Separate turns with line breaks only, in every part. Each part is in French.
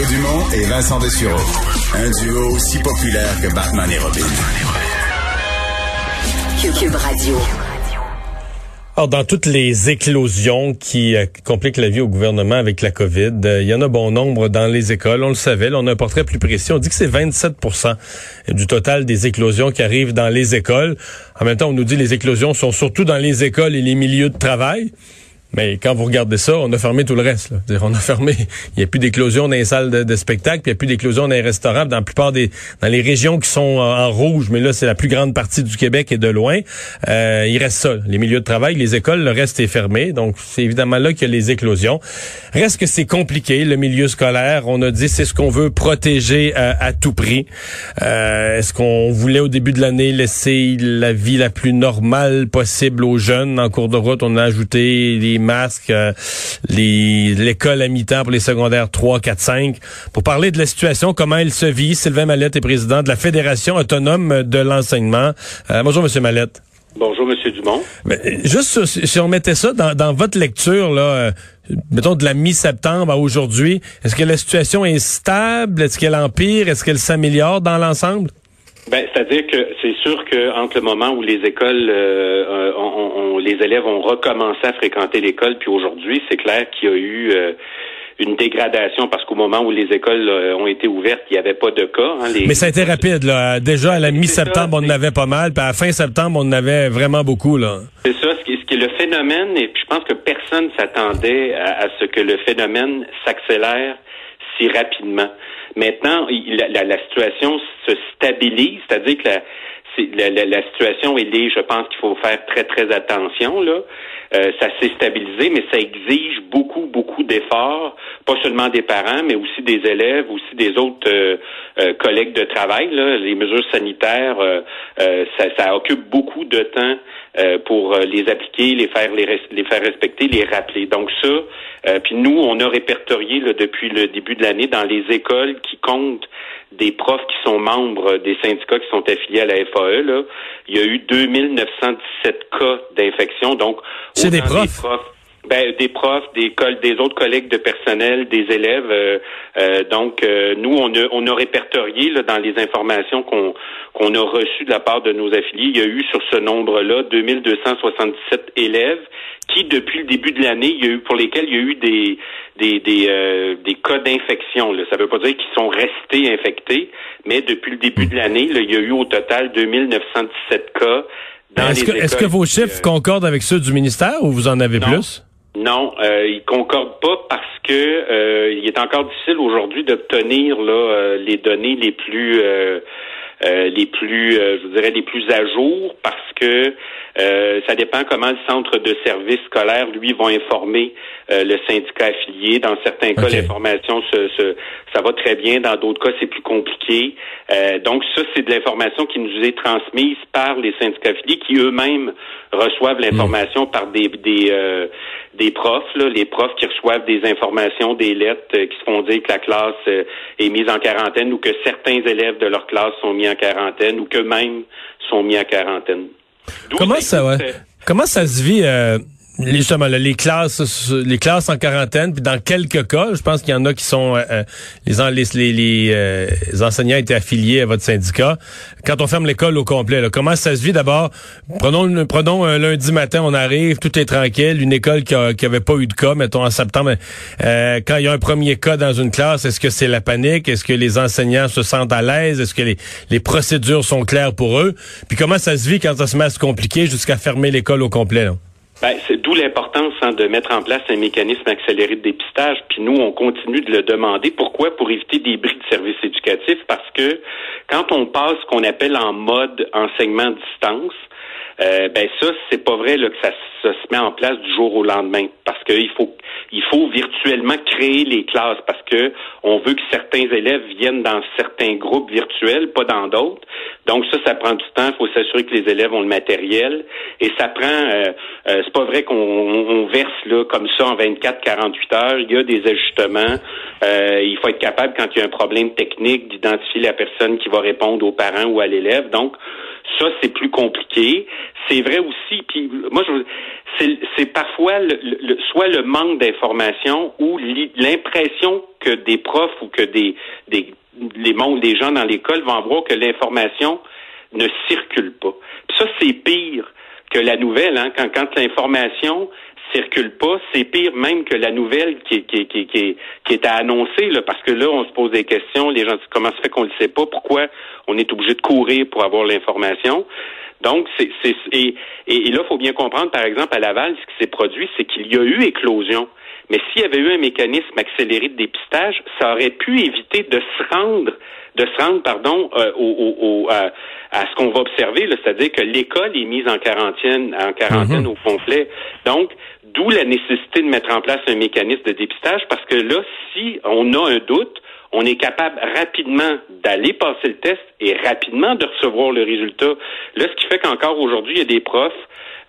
Mario Dumont et Vincent Dessureau. Un duo aussi populaire que Batman et Robin.
Cube Radio.
Alors, dans toutes les éclosions qui euh, compliquent la vie au gouvernement avec la COVID, euh, il y en a bon nombre dans les écoles. On le savait, là, on a un portrait plus précis. On dit que c'est 27% du total des éclosions qui arrivent dans les écoles. En même temps, on nous dit que les éclosions sont surtout dans les écoles et les milieux de travail. Mais quand vous regardez ça, on a fermé tout le reste. Là. On a fermé. Il n'y a plus d'éclosion dans les salles de, spectacle, puis il n'y a plus d'éclosion dans les restaurants. Dans la plupart des, dans les régions qui sont en, rouge, mais là c'est la plus grande partie du Québec et de loin, euh, il reste ça. Les milieux de travail, les écoles, le reste est fermé. Donc c'est évidemment là qu'il y a les éclosions. Reste que c'est compliqué le milieu scolaire. On a dit c'est ce qu'on veut protéger euh, à tout prix. Euh, Est-ce qu'on voulait au début de l'année laisser la vie la plus normale possible aux jeunes? En cours de route On a ajouté les masques, euh, l'école à mi-temps pour les secondaires 3, 4, 5. Pour parler de la situation, comment elle se vit, Sylvain Mallette est président de la Fédération autonome de l'enseignement. Euh, bonjour, Monsieur Mallette.
Bonjour, Monsieur Dumont.
juste si on mettait ça dans, votre lecture, là, euh, mettons de la mi-septembre à aujourd'hui, est-ce que la situation est stable? Est-ce qu'elle empire? Est-ce qu'elle s'améliore dans l'ensemble?
Ben, c'est-à-dire que c'est sûr que entre le moment où les écoles, euh, on, les élèves ont recommencé à fréquenter l'école, puis aujourd'hui, c'est clair qu'il y a eu euh, une dégradation parce qu'au moment où les écoles euh, ont été ouvertes, il n'y avait pas de cas.
Hein, Mais ça a été rapide. Là. Déjà, à la mi-septembre, on en avait pas mal, puis à la fin septembre, on en avait vraiment beaucoup. là.
C'est ça. Ce qui, ce qui, est le phénomène, et puis je pense que personne s'attendait à, ce que le phénomène s'accélère rapidement. Maintenant, la, la, situation se stabilise, c'est-à-dire que la, la, la, situation est est, je pense qu'il faut faire très, très attention. Là. Euh, ça s'est stabilisé, mais ça exige beaucoup, beaucoup d'efforts, pas seulement des parents, mais aussi des élèves, aussi des autres euh, euh, collègues de travail. Là. Les mesures sanitaires, ça, ça, occupe beaucoup de temps pour les appliquer, les faire, les, les, faire respecter, les rappeler. Donc ça, puis nous, on a répertorié là, depuis le début de l'année dans les écoles qui comptent des profs qui sont membres des syndicats qui sont affiliés à la FAE, là, il y a eu 2917 cas d'infection. Donc,
c'est des profs?
Ben, des profs, des, des autres collègues de personnel, des élèves. Euh, euh, donc, euh, nous, on a, on a répertorié là, dans les informations qu'on qu'on a reçues de la part de nos affiliés, il y a eu sur ce nombre-là 2277 élèves qui, depuis le début de l'année, il y a eu pour lesquels il y a eu des des des, des cas d'infection. Ça ne veut pas dire qu'ils sont restés infectés, mais depuis le début de l'année, il y a eu au total 2917 cas.
Est-ce que, est que, vos chiffres concordent avec ceux du ministère ou vous en avez plus?
Non, euh, il concorde pas parce que euh, il est encore difficile aujourd'hui d'obtenir là euh, les données les plus euh, les plus je dirais les plus à jour parce que ça dépend comment le centre de service scolaire lui va informer le syndicat affilié. Dans certains cas, l'information se, ça va très bien, dans d'autres cas c'est plus compliqué. donc ça c'est de l'information qui nous est transmise par les syndicats affiliés qui eux-mêmes reçoivent l'information par des des des profs, là, les profs qui reçoivent des informations, des lettres euh, qui se font dire que la classe euh, est mise en quarantaine ou que certains élèves de leur classe sont mis en quarantaine ou qu'eux-mêmes sont mis en quarantaine.
Comment ça, ouais? Comment ça se vit euh, justement les classes les classes en quarantaine puis dans quelques cas je pense qu'il y en a qui sont euh, euh, les euh, enseignants étaient affiliés à votre syndicat. Quand on ferme l'école au complet là, comment ça se vit? D'abord prenons prenons un lundi matin on arrive tout est tranquille une école qui, a, qui avait pas eu de cas mettons en septembre quand il y a un premier cas dans une classe est-ce que c'est la panique? Est-ce que les enseignants se sentent à l'aise? Est-ce que les, les procédures sont claires pour eux? Puis comment ça se vit quand ça se met à se compliquer jusqu'à fermer l'école au complet là?
Ben, c'est d'où l'importance hein, de mettre en place un mécanisme accéléré de dépistage. Puis nous, on continue de le demander. Pourquoi? Pour éviter des bris de services éducatifs. Parce que quand on passe ce qu'on appelle en mode enseignement distance, euh, ben ça, c'est pas vrai là, que ça, se met en place du jour au lendemain. Parce qu'il faut il faut virtuellement créer les classes parce que on veut que certains élèves viennent dans certains groupes virtuels, pas dans d'autres. Donc ça, ça prend du temps. Il faut s'assurer que les élèves ont le matériel. Et ça prend euh, euh c'est pas vrai qu'on verse là comme ça en 24-48 heures. Il y a des ajustements. Euh, il faut être capable, quand il y a un problème technique, d'identifier la personne qui va répondre aux parents ou à l'élève. Donc, ça, c'est plus compliqué. C'est vrai aussi, puis moi, c'est parfois le, soit le manque d'information ou l'impression que des profs ou que des, des les, les gens dans l'école vont voir que l'information ne circule pas. ça, c'est pire que la nouvelle, hein, quand, quand l'information circule pas, c'est pire même que la nouvelle qui, qui, qui, qui, qui est à annoncer, là, parce que là, on se pose des questions, les gens disent comment se fait qu'on ne le sait pas, pourquoi on est obligé de courir pour avoir l'information? Donc, c'est, c'est et, et, là, il faut bien comprendre, par exemple, à Laval, ce qui s'est produit, c'est qu'il y a eu éclosion. Mais s'il y avait eu un mécanisme accéléré de dépistage, ça aurait pu éviter de se rendre, de se rendre, pardon, euh, au, au, à, ce qu'on va observer, c'est-à-dire que l'école est mise en quarantaine, en quarantaine mhm. au complet. Donc, d'où la nécessité de mettre en place un mécanisme de dépistage, parce que là, si on a un doute, on est capable rapidement d'aller passer le test et rapidement de recevoir le résultat. Là, ce qui fait qu'encore aujourd'hui, il y a des profs,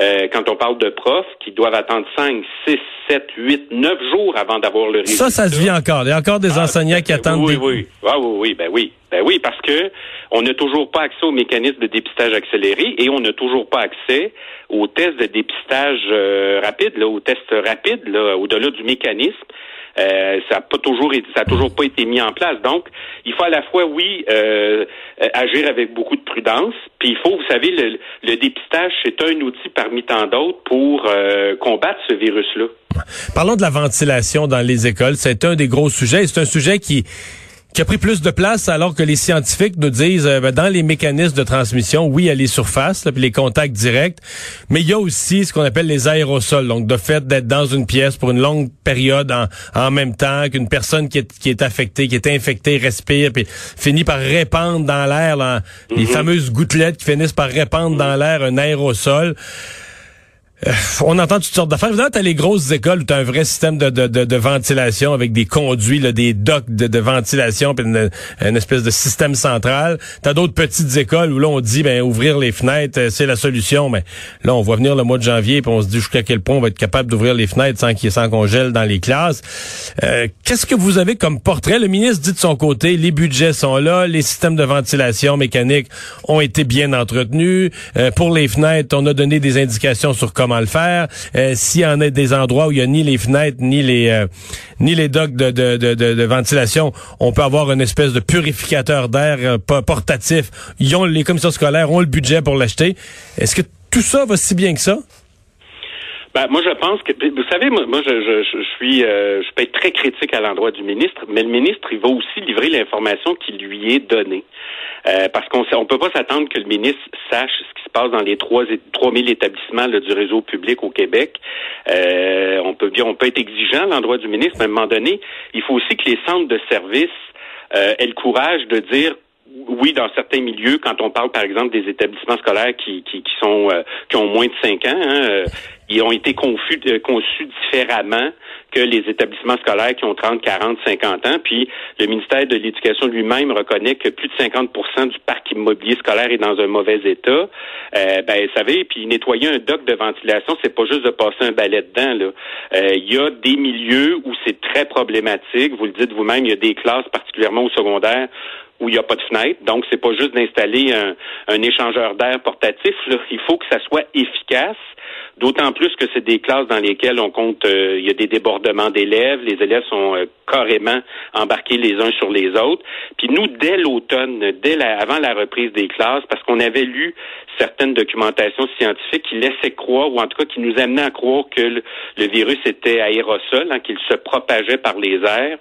euh, quand on parle de profs, qui doivent attendre 5, 6, 7, 8, 9 jours avant d'avoir le résultat.
Ça, ça se vit encore. Il y a encore des ah, enseignants qui attendent.
Oui, oui. Ah, oui, oui, ben oui. Ben oui, parce que on n'a toujours pas accès au mécanisme de dépistage accéléré et on n'a toujours pas accès aux tests de dépistage euh, rapide, là, aux tests rapides, là, au-delà du mécanisme. Euh, ça n'a pas toujours ça a toujours pas été mis en place. Donc, il faut à la fois, oui, euh, agir avec beaucoup de prudence, puis il faut, vous savez, le, le dépistage, c'est un outil parmi tant d'autres pour euh, combattre ce virus-là.
Parlons de la ventilation dans les écoles. C'est un des gros sujets. C'est un sujet qui qui a pris plus de place alors que les scientifiques nous disent euh, ben, dans les mécanismes de transmission, oui, il y a les surfaces, puis les contacts directs, mais il y a aussi ce qu'on appelle les aérosols. Donc, de fait d'être dans une pièce pour une longue période en, en même temps qu'une personne qui est, qui est affectée, qui est infectée, respire, puis finit par répandre dans l'air les mhm. fameuses gouttelettes qui finissent par répandre dans l'air un aérosol. Euh, on entend toutes sortes d'affaires. Évidemment, t'as les grosses écoles où t'as un vrai système de, de, de, ventilation avec des conduits, là, des docks de, ventilation, puis une, espèce de système central. T'as d'autres petites écoles où là, on dit, ben, ouvrir les fenêtres, euh, c'est la solution. Mais là, on voit venir le mois de janvier, puis on se dit jusqu'à quel point on va être capable d'ouvrir les fenêtres sans qu'il sans qu'on gèle dans les classes. Euh, qu'est-ce que vous avez comme portrait? Le ministre dit de son côté, les budgets sont là, les systèmes de ventilation mécanique ont été bien entretenus. pour les fenêtres, on a donné des indications sur comment comment le faire. Euh, S'il y en a des endroits où il y a ni les fenêtres ni les euh, ni les docks de, ventilation, on peut avoir une espèce de purificateur d'air euh, portatif. Ils ont les commissions scolaires ont le budget pour l'acheter. Est-ce que tout ça va si bien que ça?
Ben, moi, je pense que, vous savez, moi, je, je, je suis, euh, je peux être très critique à l'endroit du ministre, mais le ministre, il va aussi livrer l'information qui lui est donnée. Euh, parce qu'on ne peut pas s'attendre que le ministre sache ce qui se passe dans les trois 3000 établissements du réseau public au Québec. Euh, on peut bien, on peut être exigeant à l'endroit du ministre, mais à un moment donné, il faut aussi que les centres de services aient le courage de dire oui, dans certains milieux, quand on parle par exemple des établissements scolaires qui, qui, qui sont euh, qui ont moins de cinq ans, hein, euh, ils ont été confus, euh, conçus différemment que les établissements scolaires qui ont 30, 40, 50 ans. Puis le ministère de l'Éducation lui-même reconnaît que plus de 50% du parc immobilier scolaire est dans un mauvais état. ben, vous savez, puis nettoyer un dock de ventilation, c'est pas juste de passer un balai dedans. Là. Il y a des milieux où c'est très problématique. Vous le dites vous-même, il y a des classes, particulièrement au secondaire, où il n'y a pas de fenêtre. Donc, c'est pas juste d'installer un, échangeur d'air portatif. Il faut que ça soit efficace. D'autant plus que c'est des classes dans lesquelles on compte, euh, il y a des débordements d'élèves, les élèves sont euh, carrément embarqués les uns sur les autres. Puis nous, dès l'automne, dès avant la reprise des classes, parce qu'on avait lu certaines documentations scientifiques qui laissaient croire, ou en tout cas qui nous amenaient à croire que le, virus était aérosol, hein, qu'il se propageait par les airs.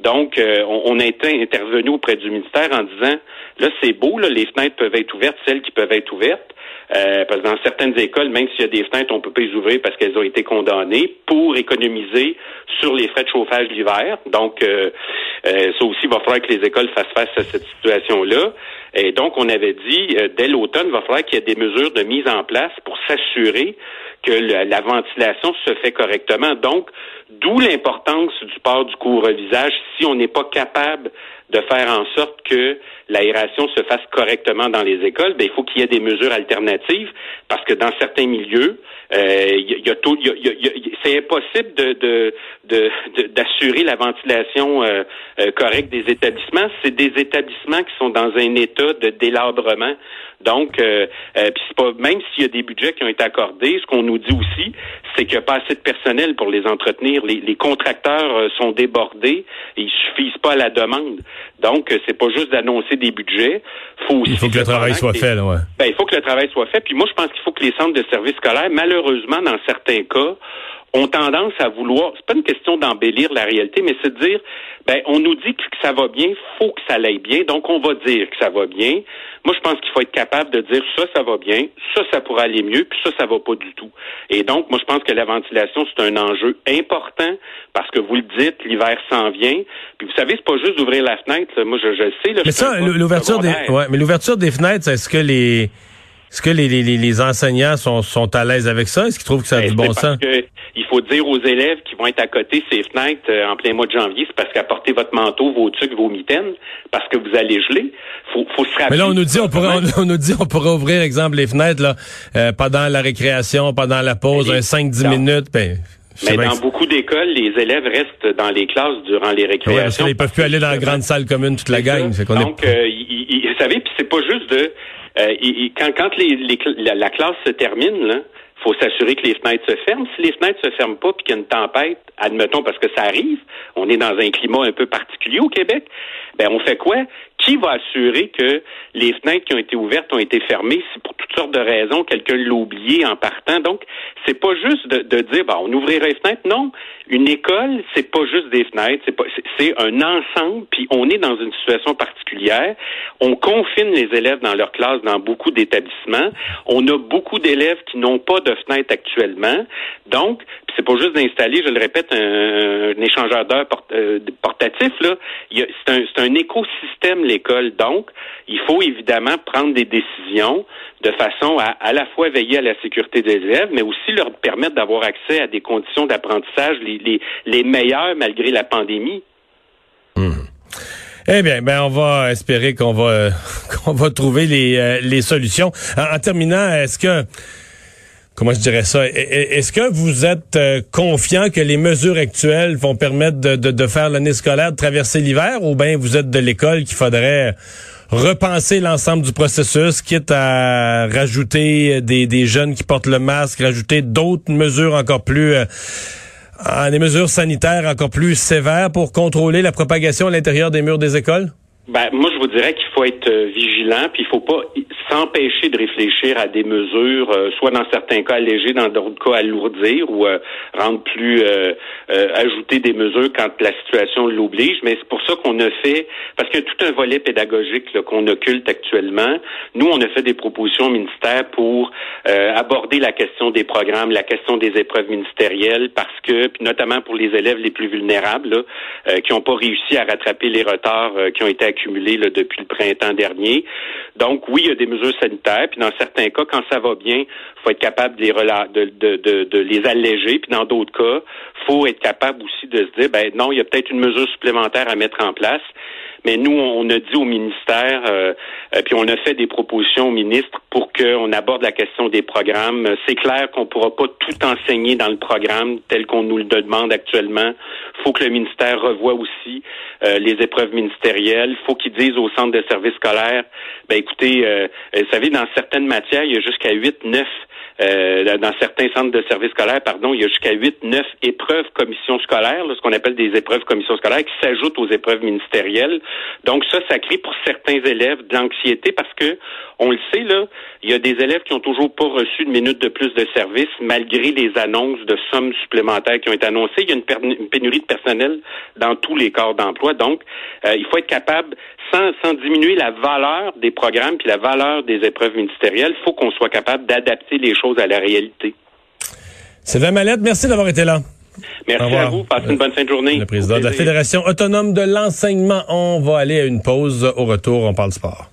Donc, euh, on, on, a été intervenu auprès du ministère en disant, là, c'est beau, les fenêtres peuvent être ouvertes, celles qui peuvent être ouvertes, euh, parce que dans certaines écoles, même s'il y a des fenêtres, on peut pas les ouvrir parce qu'elles ont été condamnées pour économiser sur les frais de chauffage l'hiver. Donc, euh, euh, ça aussi, va falloir que les écoles fassent face à cette situation-là. Et donc, on avait dit, dès l'automne, il va falloir qu'il y ait des mesures de mise en place pour s'assurer que la ventilation se fait correctement. Donc, d'où l'importance du port du couvre-visage si on n'est pas capable de faire en sorte que l'aération se fasse correctement dans les écoles, ben, il faut qu'il y ait des mesures alternatives parce que dans certains milieux, il y, a, tout, c'est impossible de, d'assurer la ventilation euh, euh, correcte des établissements. C'est des établissements qui sont dans un état de délabrement. Donc, euh, euh, pas, même s'il y a des budgets qui ont été accordés, ce qu'on nous dit aussi, c'est qu'il n'y a pas assez de personnel pour les entretenir. Les, contracteurs euh, sont débordés et ils suffisent pas à la demande. Donc, euh, c'est pas juste d'annoncer des budgets.
Faut il faut que le travail soit fait, là, ouais.
Ben, il faut que le travail soit fait. Puis moi, je pense qu'il faut que les centres de services scolaires, malheureusement, dans certains cas, ont tendance à vouloir, c'est pas une question d'embellir la réalité, mais c'est de dire, ben, on nous dit que ça va bien, faut que ça aille bien, donc on va dire que ça va bien. Moi, je pense qu'il faut être capable de dire ça, ça va bien, ça, ça pourrait aller mieux, puis ça, ça va pas du tout. Et donc, moi, je pense que la ventilation, c'est un enjeu important parce que vous le dites, l'hiver s'en vient. Puis vous savez, c'est pas juste d'ouvrir la fenêtre. Moi, je, je sais. Là,
mais ça, l'ouverture des, ouais, mais l'ouverture des fenêtres, est-ce que les est-ce que les, les, les, enseignants sont, sont à l'aise avec ça? Est-ce qu'ils trouvent que ça a ben, du bon sens?
il faut dire aux élèves qui vont être à côté ces fenêtres euh, en plein mois de janvier, c'est parce qu'apportez votre manteau, vos trucs, vos mitaines, parce que vous allez geler. Faut, faut se rappeler.
Mais là, on nous dit, on pourrait, on, nous dit, on pourrait ouvrir, exemple, les fenêtres là, euh, pendant la récréation, pendant la pause, un 5-10 minutes. Ben,
mais dans beaucoup d'écoles, les élèves restent dans les classes durant les récréations. Ouais, parce
qu'ils peuvent plus aller dans la grande salle commune toute la gang.
Donc, euh, vous savez, puis c'est pas juste de euh, quand, quand les, la, classe se termine, là, faut s'assurer que les fenêtres se ferment. Si les fenêtres se ferment pas, puis qu'il y a une tempête, admettons parce que ça arrive, on est dans un climat un peu particulier au Québec, ben on fait quoi? Qui va assurer que les fenêtres qui ont été ouvertes ont été fermées? Si pour toutes sortes de raisons quelqu'un l'a oublié en partant? Donc, c'est pas juste de, de dire, ben, on ouvrirait les fenêtres. Non, une école, c'est pas juste des fenêtres, c'est pas, c'est un ensemble. Puis on est dans une situation particulière. On confine les élèves dans leur classe dans beaucoup d'établissements. On a beaucoup d'élèves qui n'ont pas de fenêtres actuellement. Donc, c'est pas juste d'installer, je le répète, un, échangeur d'heures euh, portatif. Là, c'est un, un écosystème l'école. Donc, il faut évidemment prendre des décisions de façon à à la fois veiller à la sécurité des élèves, mais aussi leur permettre d'avoir accès à des conditions d'apprentissage les, les, les meilleures malgré la pandémie.
Hmm. Eh bien, ben on va espérer qu'on va qu'on va trouver les, euh, les solutions. En, terminant, est-ce que comment je dirais ça? Est-ce que vous êtes euh, confiant que les mesures actuelles vont permettre de faire l'année scolaire, de traverser l'hiver, ou bien vous êtes de l'école qu'il faudrait repenser l'ensemble du processus, quitte à rajouter des, des jeunes qui portent le masque, rajouter d'autres mesures encore plus euh, des mesures sanitaires encore plus sévères pour contrôler la propagation à l'intérieur des murs des écoles?
Ben, moi, je vous dirais qu'il faut être euh, vigilant, puis il faut pas s'empêcher de réfléchir à des mesures, euh, soit dans certains cas alléger, dans d'autres cas alourdir ou euh, rendre plus ajouter des mesures quand la situation l'oblige. Mais c'est pour ça qu'on a fait, parce qu'il y a tout un volet pédagogique qu'on occulte actuellement. Nous, on a fait des propositions au ministère pour aborder la question des programmes, la question des épreuves ministérielles, parce que, puis notamment pour les élèves les plus vulnérables, qui n'ont pas réussi à rattraper les retards qui ont été depuis le printemps dernier. Donc, oui, il y a des mesures sanitaires, puis dans certains cas, quand ça va bien, faut être capable de les, de, les alléger, puis dans d'autres cas, faut être capable aussi de se dire, ben non, il y a peut-être une mesure supplémentaire à mettre en place. Mais nous, on a dit au ministère, euh, euh, puis on a fait des propositions au ministre pour qu'on aborde la question des programmes. C'est clair qu'on ne pourra pas tout enseigner dans le programme tel qu'on nous le demande actuellement. Il faut que le ministère revoie aussi euh, les épreuves ministérielles. Il faut qu'ils disent au centre de services scolaires, ben écoutez, vous savez, dans certaines matières, il y a jusqu'à 8, 9 euh, dans certains centres de services scolaires, pardon, il y a jusqu'à 8, 9 épreuves commissions scolaires, ce qu'on appelle des épreuves commissions scolaires, qui s'ajoutent aux épreuves ministérielles. Donc ça, ça crée pour certains élèves de l'anxiété parce que, on le sait, là, il y a des élèves qui ont toujours pas reçu de minutes de plus de service malgré les annonces de sommes supplémentaires qui ont été annoncées. Il y a une, pénurie de personnel dans tous les corps d'emploi. Donc, euh, il faut être capable, sans, sans diminuer la valeur des programmes puis la valeur des épreuves ministérielles, il faut qu'on soit capable d'adapter les choses à la réalité.
Sylvain Mallette, merci d'avoir été là.
Merci à vous. Passez une bonne fin de journée.
Le président de la Fédération autonome de l'enseignement. On va aller à une pause. Au retour, on parle sport.